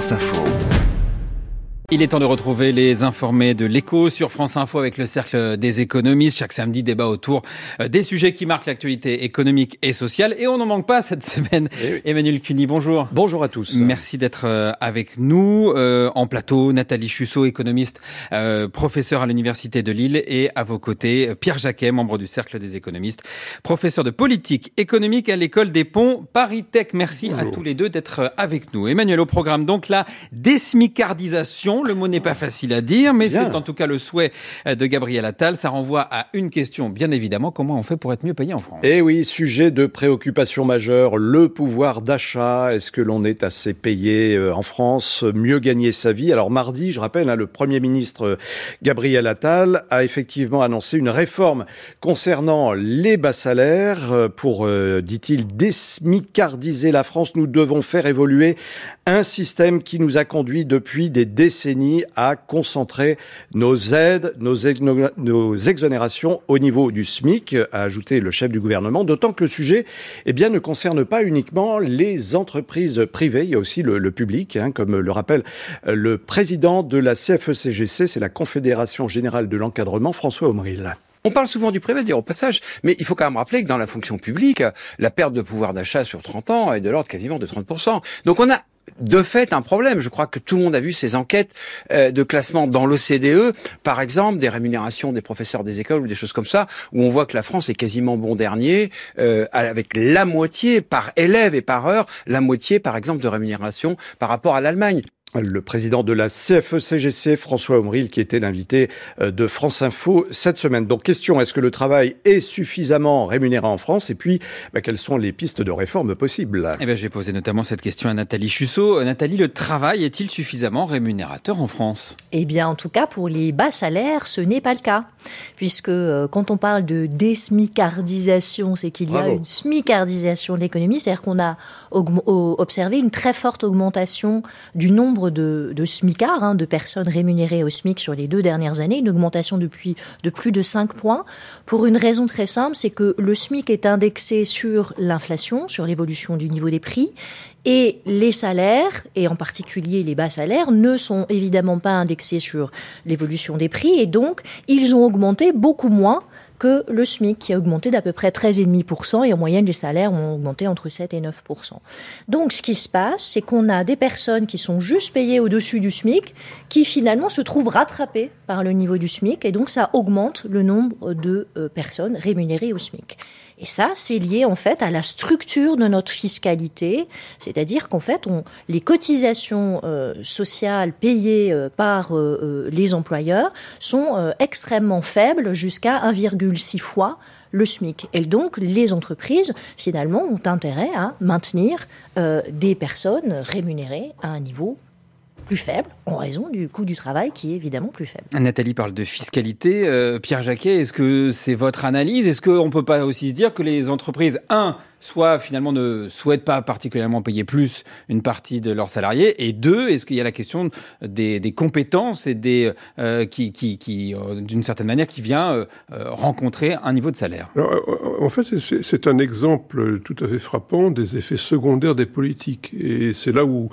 France Info. Il est temps de retrouver les informés de l'écho sur France Info avec le cercle des économistes. Chaque samedi, débat autour euh, des sujets qui marquent l'actualité économique et sociale. Et on n'en manque pas cette semaine. Eh Emmanuel Cuny, bonjour. Bonjour à tous. Merci d'être euh, avec nous. Euh, en plateau, Nathalie Chussot, économiste, euh, professeur à l'Université de Lille. Et à vos côtés, Pierre Jacquet, membre du cercle des économistes, professeur de politique économique à l'école des ponts Paris Tech. Merci à tous les deux d'être avec nous. Emmanuel, au programme, donc la désmicardisation le mot n'est pas facile à dire, mais c'est en tout cas le souhait de Gabriel Attal. Ça renvoie à une question, bien évidemment, comment on fait pour être mieux payé en France? Eh oui, sujet de préoccupation majeure, le pouvoir d'achat. Est-ce que l'on est assez payé euh, en France, mieux gagner sa vie Alors mardi, je rappelle, hein, le Premier ministre euh, Gabriel Attal a effectivement annoncé une réforme concernant les bas salaires euh, pour, dit-il, désmicardiser la France. Nous devons faire évoluer un système qui nous a conduit depuis des décennies à concentrer nos aides, nos, exonérations au niveau du SMIC, a ajouté le chef du gouvernement, d'autant que le sujet eh bien, ne concerne pas uniquement les entreprises privées, il y a aussi le, public, hein, comme le rappelle le président de la CFECGC, c'est la Confédération Générale de l'Encadrement, François Omril. On parle souvent du privé, dire au passage, mais il faut quand même rappeler que dans la fonction publique, la perte de pouvoir d'achat sur 30 ans est de l'ordre quasiment de 30%. Donc on a de fait un problème. Je crois que tout le monde a vu ces enquêtes euh, de classement dans l'OCDE, par exemple, des rémunérations des professeurs des écoles ou des choses comme ça, où on voit que la France est quasiment bon dernier, euh, avec la moitié par élève et par heure, la moitié, par exemple, de rémunération par rapport à l'Allemagne le président de la CFE-CGC, François Omril, qui était l'invité euh, de France Info cette semaine. Donc, question, est-ce que le travail est suffisamment rémunéré en France? Et puis, bah, quelles sont les pistes de réforme possibles? Eh bien, j'ai posé notamment cette question à Nathalie Chussot. Euh, Nathalie, le travail est-il suffisamment rémunérateur en France? Eh bien, en tout cas, pour les bas salaires, ce n'est pas le cas. Puisque euh, quand on parle de désmicardisation, c'est qu'il y a une smicardisation de l'économie, c'est-à-dire qu'on a observé une très forte augmentation du nombre de, de SMICAR, hein, de personnes rémunérées au SMIC sur les deux dernières années, une augmentation depuis de plus de 5 points, pour une raison très simple, c'est que le SMIC est indexé sur l'inflation, sur l'évolution du niveau des prix, et les salaires, et en particulier les bas salaires, ne sont évidemment pas indexés sur l'évolution des prix, et donc ils ont augmenté beaucoup moins que le SMIC, qui a augmenté d'à peu près 13,5%, et en moyenne, les salaires ont augmenté entre 7 et 9%. Donc, ce qui se passe, c'est qu'on a des personnes qui sont juste payées au-dessus du SMIC, qui finalement se trouvent rattrapées par le niveau du SMIC, et donc ça augmente le nombre de euh, personnes rémunérées au SMIC. Et ça, c'est lié en fait à la structure de notre fiscalité, c'est-à-dire qu'en fait, les cotisations euh, sociales payées euh, par euh, les employeurs sont extrêmement faibles, jusqu'à 1,6 fois le SMIC. Et donc, les entreprises, finalement, ont intérêt à maintenir des personnes rémunérées à un niveau plus faible en raison du coût du travail qui est évidemment plus faible. Nathalie parle de fiscalité. Euh, Pierre Jacquet, est-ce que c'est votre analyse? Est-ce qu'on ne peut pas aussi se dire que les entreprises, un, soit finalement ne souhaitent pas particulièrement payer plus une partie de leurs salariés, et deux, est-ce qu'il y a la question des, compétences et des euh, qui, qui, qui euh, d'une certaine manière, qui vient euh, rencontrer un niveau de salaire? En fait, c'est un exemple tout à fait frappant des effets secondaires des politiques, et c'est là où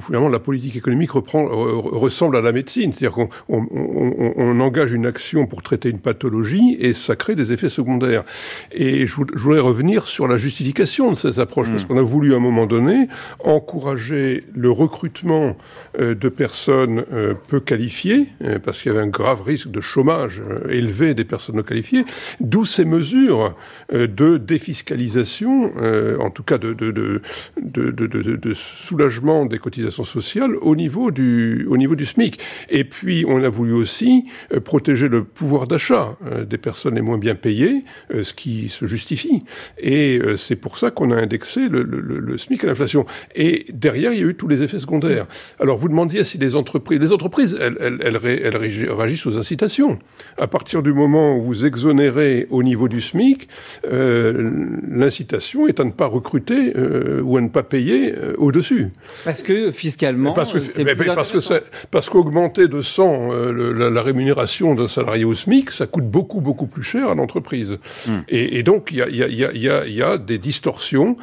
finalement la politique économique reprend, ressemble à la médecine. C'est-à-dire qu'on on, engage une action pour traiter une pathologie et ça crée des effets secondaires. Et je, voudrais revenir sur la justification de ces approches, mmh. parce qu'on a voulu à un moment donné encourager le recrutement euh, de personnes euh, peu qualifiées, euh, parce qu'il y avait un grave risque de chômage élevé des personnes non qualifiées, d'où ces mesures de défiscalisation, en tout cas de, de, de, de soulagement des cotisations sociales au niveau du, au niveau du SMIC. Et puis, on a voulu aussi protéger le pouvoir d'achat des personnes les moins bien payées, ce qui se justifie. Et c'est pour ça qu'on a indexé le, le, le SMIC à l'inflation. Et derrière, il y a eu tous les effets secondaires. Alors, vous demandiez si les entreprises, les entreprises, elles, elles, elles, elles réagissent aux incitations. À partir du moment où vous exonérez au niveau du SMIC, euh, l'incitation est à ne pas recruter euh, ou à ne pas payer euh, au-dessus. Parce que fiscalement, parce que mais, mais parce que ça, parce qu'augmenter de 100 euh, le, la, la, rémunération d'un salarié au SMIC, ça coûte beaucoup beaucoup plus cher à l'entreprise. Mm. Et, et, donc il y a, y, a, y, a, y a des des distorsions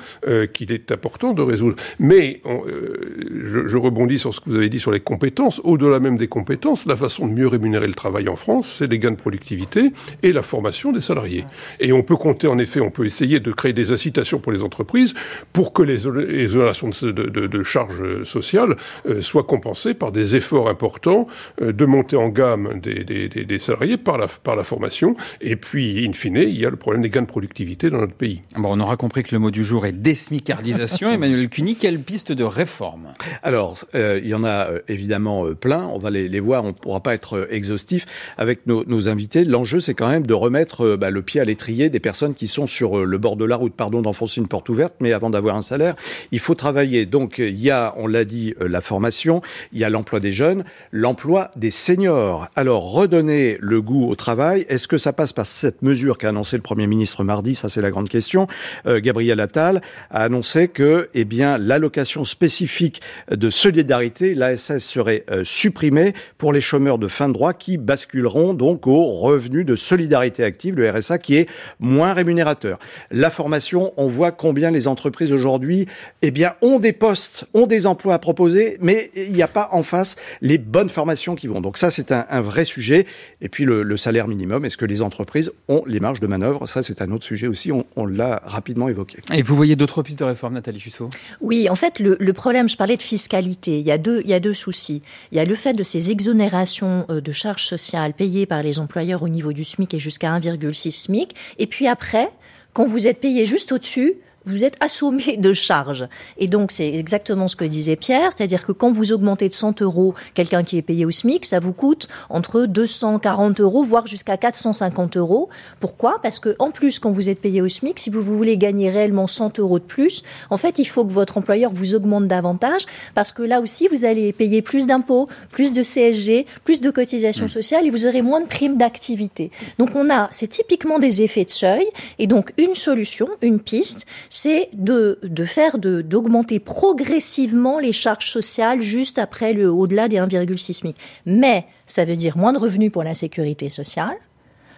qu'il est important de résoudre. Mais je, je, rebondis sur ce que vous avez dit sur les compétences. Au-delà même des compétences, la façon de mieux rémunérer le travail en France, c'est les gains de productivité et la formation des salariés. Et on peut compter, en effet, on peut essayer de créer des incitations pour les entreprises pour que les exonérations de, de, de charges sociales soient compensées par des efforts importants de monter en gamme des, des, des, salariés par la, par la formation. Et puis, in fine, il y a le problème des gains de productivité dans notre pays. Bon, on aura compris que le mot du jour est désmicardisation. Emmanuel Cuny, quelle piste de réforme? Alors, euh, il y en a euh, évidemment euh, plein. On va les, les voir. On ne pourra pas être exhaustif avec nos, nos invités. L'enjeu, c'est quand même de remettre bah, le pied à l'étrier des personnes qui sont sur le bord de la route. Pardon d'enfoncer une porte ouverte, mais avant d'avoir un salaire, il faut travailler. Donc, il y a, on l'a dit, la formation, il y a l'emploi des jeunes, l'emploi des seniors. Alors, redonner le goût au travail, est-ce que ça passe par cette mesure qu'a annoncé le Premier ministre mardi? Ça, c'est la grande question. Euh, Gabriel Attal a annoncé que, eh bien, l'allocation spécifique de solidarité, l'ASS, serait euh, supprimée pour les chômeurs de fin de droit qui basculeront donc au revenu de solidarité active, le RSA, qui est moins rémunérateur. La formation, on voit combien les entreprises aujourd'hui, eh bien, ont des postes, ont des emplois à proposer, mais il n'y a pas en face les bonnes formations qui vont. Donc ça, c'est un, vrai sujet. Et puis le, le salaire minimum, est-ce que les entreprises ont les marges de manœuvre? Ça, c'est un autre sujet aussi. On, on l'a rapidement évoqué. Et vous voyez d'autres pistes de réforme, Nathalie Fussot Oui, en fait, le, le, problème, je parlais de fiscalité. Il y, a deux, il y a deux soucis. Il y a le fait de ces exonérations euh, de charges sociales payées par les employeurs au niveau du SMIC et jusqu'à 1,6 SMIC. Et puis après, quand vous êtes payé juste au-dessus, vous êtes assommé de charges. Et donc, c'est exactement ce que disait Pierre, c'est-à-dire que quand vous augmentez de 100 euros quelqu'un qui est payé au SMIC, ça vous coûte entre 240 euros, voire jusqu'à 450 euros. Pourquoi? Parce que en plus, quand vous êtes payé au SMIC, si vous voulez gagner réellement 100 euros de plus, en fait, il faut que votre employeur vous augmente davantage, parce que là aussi, vous allez payer plus d'impôts, plus de CSG, plus de cotisations mmh. sociales, et vous aurez moins de primes d'activité. Donc, on a, c'est typiquement des effets de seuil, et donc une solution, une piste, c'est de, de faire d'augmenter progressivement les charges sociales juste après le au-delà des 1,6 SMIC. Mais ça veut dire moins de revenus pour la sécurité sociale,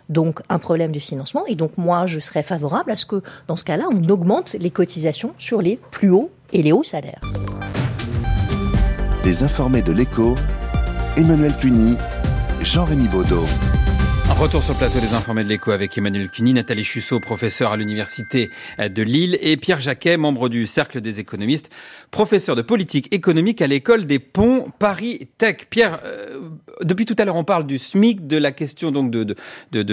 donc un problème de financement. Et donc moi, je serais favorable à ce que, dans ce cas-là, on augmente les cotisations sur les plus hauts et les hauts salaires. Les informés de l'écho, Emmanuel Cuny, Jean-Rémy Baudot. Retour sur le plateau des informés de l'écho avec Emmanuel Cuny, Nathalie Chussot, professeur à l'université de Lille, et Pierre Jacquet, membre du Cercle des économistes, professeur de politique économique à l'école des ponts Paris Tech. Pierre, euh, depuis tout à l'heure, on parle du SMIC, de la question donc de,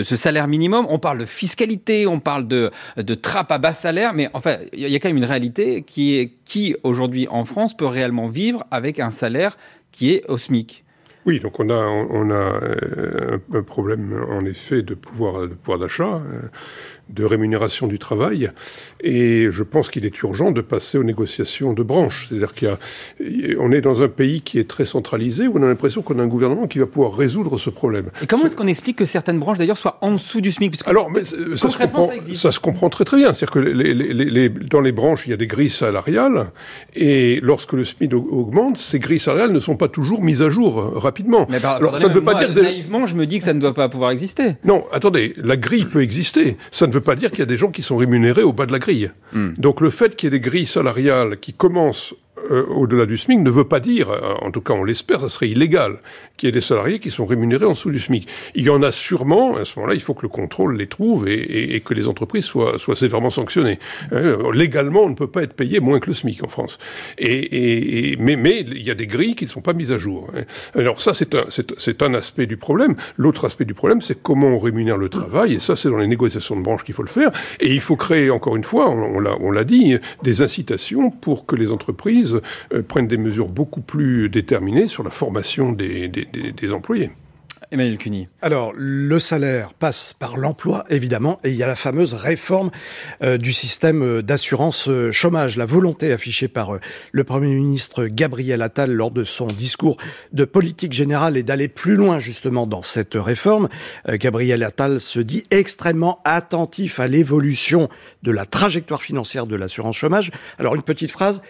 ce salaire minimum, on parle de fiscalité, on parle de, de trappe à bas salaire, mais enfin, il y a quand même une réalité qui est qui aujourd'hui en France peut réellement vivre avec un salaire qui est au SMIC oui, donc on a, on a euh, un problème en effet de pouvoir, de pouvoir d'achat. De rémunération du travail. Et je pense qu'il est urgent de passer aux négociations de branches. C'est-à-dire qu'on est dans un pays qui est très centralisé, où on a l'impression qu'on a un gouvernement qui va pouvoir résoudre ce problème. Et comment est-ce qu'on explique que certaines branches, d'ailleurs, soient en dessous du SMIC? Alors, mais ça, se comprend, ça, ça, se comprend, très très bien. C'est-à-dire que les, les, les, dans les branches, il y a des grilles salariales, et lorsque le SMIC augmente, ces grilles salariales ne sont pas toujours mises à jour euh, rapidement. Mais par, Alors, ça ne veut pas dire... Naïvement, je me dis que ça ne doit pas pouvoir exister. Non, attendez, la grille peut exister. Ça ne veut pas dire qu'il y a des gens qui sont rémunérés au bas de la grille. Hmm. Donc le fait qu'il y ait des grilles salariales qui commencent euh, au-delà du SMIC ne veut pas dire, euh, en tout cas on l'espère, ça serait illégal, qu'il y ait des salariés qui sont rémunérés en dessous du SMIC. Il y en a sûrement, à ce moment-là, il faut que le contrôle les trouve et, et, et que les entreprises soient, soient sévèrement sanctionnées. Euh, légalement, on ne peut pas être payé moins que le SMIC en France. Et, mais, mais il y a des grilles qui ne sont pas mises à jour. Hein. Alors ça, c'est un, c'est, un aspect du problème. L'autre aspect du problème, c'est comment on rémunère le travail, et ça, c'est dans les négociations de branche qu'il faut le faire. Et il faut créer, encore une fois, on, on l'a dit, des incitations pour que les entreprises euh, prennent des mesures beaucoup plus déterminées sur la formation des, employés. Emmanuel Cuny. Alors, le salaire passe par l'emploi, évidemment, et il y a la fameuse réforme euh, du système euh, d'assurance euh, chômage. La volonté affichée par le Premier ministre Gabriel Attal lors de son discours de politique générale est d'aller plus loin, justement, dans cette réforme. Gabriel Attal se dit extrêmement attentif à l'évolution de la trajectoire financière de l'assurance chômage. Alors, une petite phrase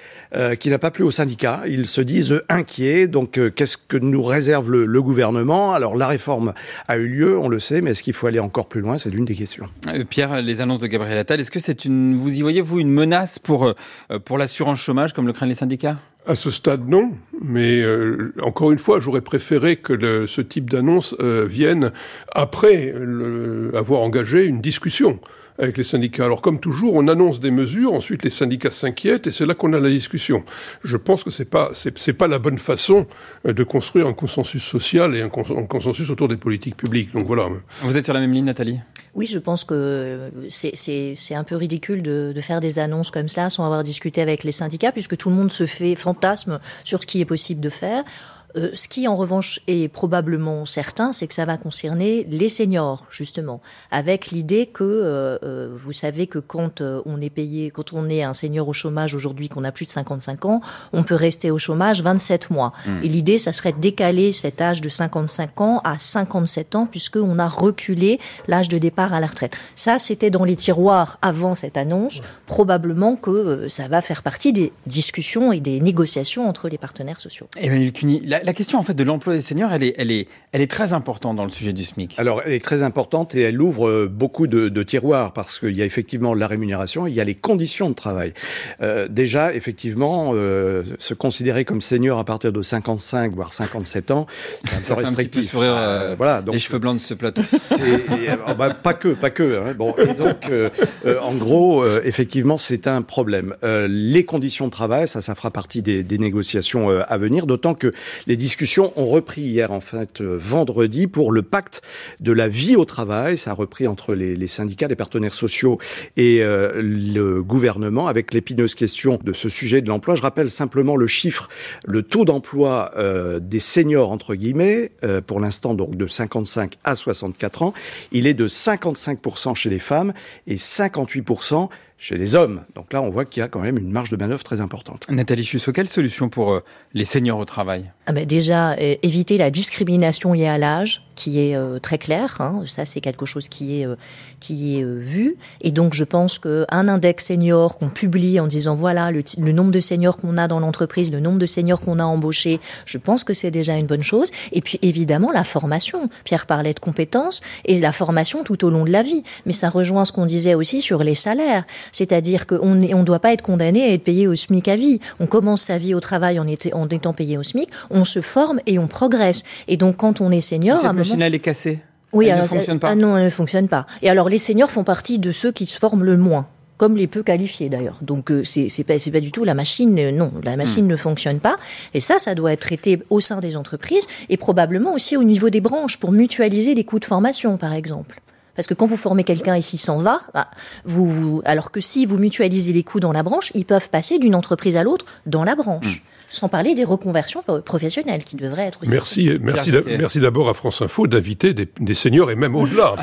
qui n'a pas plu aux syndicats. Ils se disent inquiets. Donc, qu'est-ce que nous réserve le, le gouvernement? Alors là, réforme a eu lieu, on le sait, mais est-ce qu'il faut aller encore plus loin? C'est l'une des questions. Euh, Pierre, les annonces de Gabriel Attal, est-ce que c'est une, vous y voyez vous une menace pour euh, pour l'assurance chômage comme le craignent les syndicats? À ce stade, non. Mais euh, encore une fois, j'aurais préféré que le, ce type d'annonce euh, vienne après le, avoir engagé une discussion avec les syndicats. Alors comme toujours, on annonce des mesures, ensuite les syndicats s'inquiètent et c'est là qu'on a la discussion. Je pense que c'est pas c'est pas la bonne façon euh, de construire un consensus social et un, un, consensus autour des politiques publiques. Donc voilà. Vous êtes sur la même ligne, Nathalie? Oui, je pense que c'est un peu ridicule de, de, faire des annonces comme ça sans avoir discuté avec les syndicats, puisque tout le monde se fait fantasme sur ce qui est possible de faire. Euh, ce qui, en revanche, est probablement certain, c'est que ça va concerner les seniors, justement, avec l'idée que, euh, euh, vous savez que quand on est payé, quand on est un senior au chômage aujourd'hui, qu'on a plus de 55 ans, on peut rester au chômage 27 mois. Mmh. Et l'idée, ça serait de décaler cet âge de 55 ans à 57 ans, puisqu'on a reculé l'âge de départ à la retraite. Ça, c'était dans les tiroirs avant cette annonce. Probablement que ça va faire partie des discussions et des négociations entre les partenaires sociaux. Emmanuel Cuny, la, la, question en fait de l'emploi des seniors, elle est, elle est, elle est très importante dans le sujet du SMIC. Alors, elle est très importante et elle ouvre euh, beaucoup de, de tiroirs parce qu'il y a effectivement la rémunération, il y a les conditions de travail. Euh, déjà, effectivement, euh, se considérer comme senior à partir de 55 voire 57 ans, c'est un peu restrictif. Un petit peu sourire, euh, voilà, donc, les cheveux blancs de ce plateau. bah, pas que, pas que. Hein, bon, et donc, euh, en gros, effectivement, c'est un problème. les conditions de travail, ça, ça fera partie des, des négociations à venir, d'autant que les discussions ont repris hier, en fait, euh, vendredi, pour le pacte de la vie au travail. Ça a repris entre les, syndicats, les partenaires sociaux et euh, le gouvernement, avec l'épineuse question de ce sujet de l'emploi. Je rappelle simplement le chiffre, le taux d'emploi euh, des seniors, entre guillemets, pour l'instant donc de 55 à 64 ans, il est de 55% chez les femmes et 58% chez les hommes. Donc là, on voit qu'il y a quand même une marge de manœuvre très importante. Nathalie Chusso, quelle solution pour euh, les seniors au travail? Ah ben Déjà, euh, éviter la discrimination liée à l'âge, qui est euh, très claire. Hein. Ça, c'est quelque chose qui est, euh, qui est euh, vu. Et donc, je pense qu'un index senior qu'on publie en disant, voilà, le, le nombre de seniors qu'on a dans l'entreprise, le nombre de seniors qu'on a embauchés, je pense que c'est déjà une bonne chose. Et puis, évidemment, la formation. Pierre parlait de compétences et la formation tout au long de la vie. Mais ça rejoint ce qu'on disait aussi sur les salaires. C'est-à-dire qu'on ne on doit pas être condamné à être payé au SMIC à vie. On commence sa vie au travail en, était, en étant payé au SMIC, on se forme et on progresse. Et donc, quand on est senior... Cette machine, elle est cassée oui, elle alors, ne fonctionne pas. Ah non, elle ne fonctionne pas. Et alors, les seniors font partie de ceux qui se forment le moins comme les peu qualifiés d'ailleurs. Donc euh, c'est pas c'est pas du tout la machine euh, non, la machine mmh. ne fonctionne pas et ça ça doit être traité au sein des entreprises et probablement aussi au niveau des branches pour mutualiser les coûts de formation par exemple. Parce que quand vous formez quelqu'un et s'il s'en va, bah, vous, alors que si vous mutualisez les coûts dans la branche, ils peuvent passer d'une entreprise à l'autre dans la branche. Mmh sans parler des reconversions professionnelles qui devraient être aussi. Merci, merci, merci d'abord à France Info d'inviter des, des, seniors et même au-delà.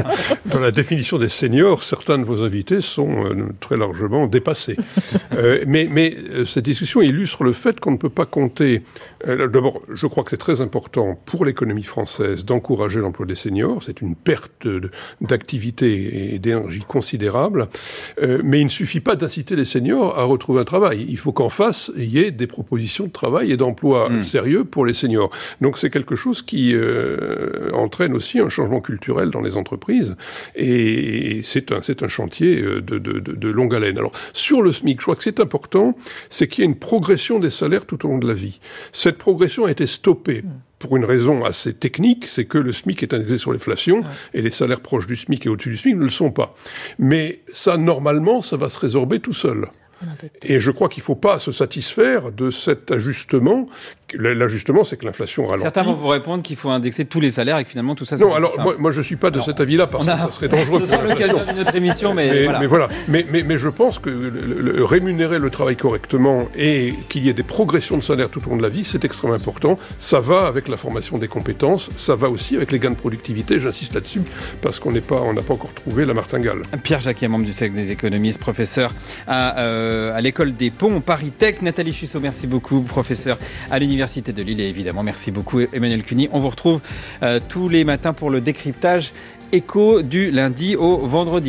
dans la définition des seniors, certains de vos invités sont euh, très largement dépassés. euh, mais, mais euh, cette discussion illustre le fait qu'on ne peut pas compter. Euh, d'abord, je crois que c'est très important pour l'économie française d'encourager l'emploi des seniors. C'est une perte d'activité et d'énergie considérable. Euh, mais il ne suffit pas d'inciter les seniors à retrouver un travail. Il faut qu'en face, il y ait des propositions propositions de travail et d'emploi mmh. sérieux pour les seniors. Donc c'est quelque chose qui euh, entraîne aussi un changement culturel dans les entreprises et c'est un, c'est un chantier euh, de, de, de, de, longue haleine. Alors sur le SMIC, je crois que c'est important, c'est qu'il y ait une progression des salaires tout au long de la vie. Cette progression a été stoppée. Mmh pour une raison assez technique, c'est que le SMIC est indexé sur l'inflation ouais. et les salaires proches du SMIC et au-dessus du SMIC ne le sont pas. Mais ça, normalement, ça va se résorber tout seul. Et je crois qu'il ne faut pas se satisfaire de cet ajustement. L'ajustement, c'est que l'inflation ralentit. Certains vont vous répondre qu'il faut indexer tous les salaires et que finalement tout ça. Non, alors moi, moi, je suis pas de alors, cet avis-là parce a... que ça serait dangereux. Ce sera l'occasion d'une autre émission, mais, mais, voilà. Mais, voilà. Mais, mais, mais je pense que le, le, rémunérer le travail correctement et qu'il y ait des progressions de salaire tout au long de la vie, c'est extrêmement important. Ça va avec la formation des compétences, ça va aussi avec les gains de productivité. J'insiste là-dessus parce qu'on n'est pas, on n'a pas encore trouvé la martingale. Pierre Jacquet, membre du cercle des économistes, professeur à, euh, à l'école des ponts Paris Tech. Nathalie Chussot, merci beaucoup, professeur à de Lille évidemment merci beaucoup Emmanuel Cuny. On vous retrouve euh, tous les matins pour le décryptage écho du lundi au vendredi.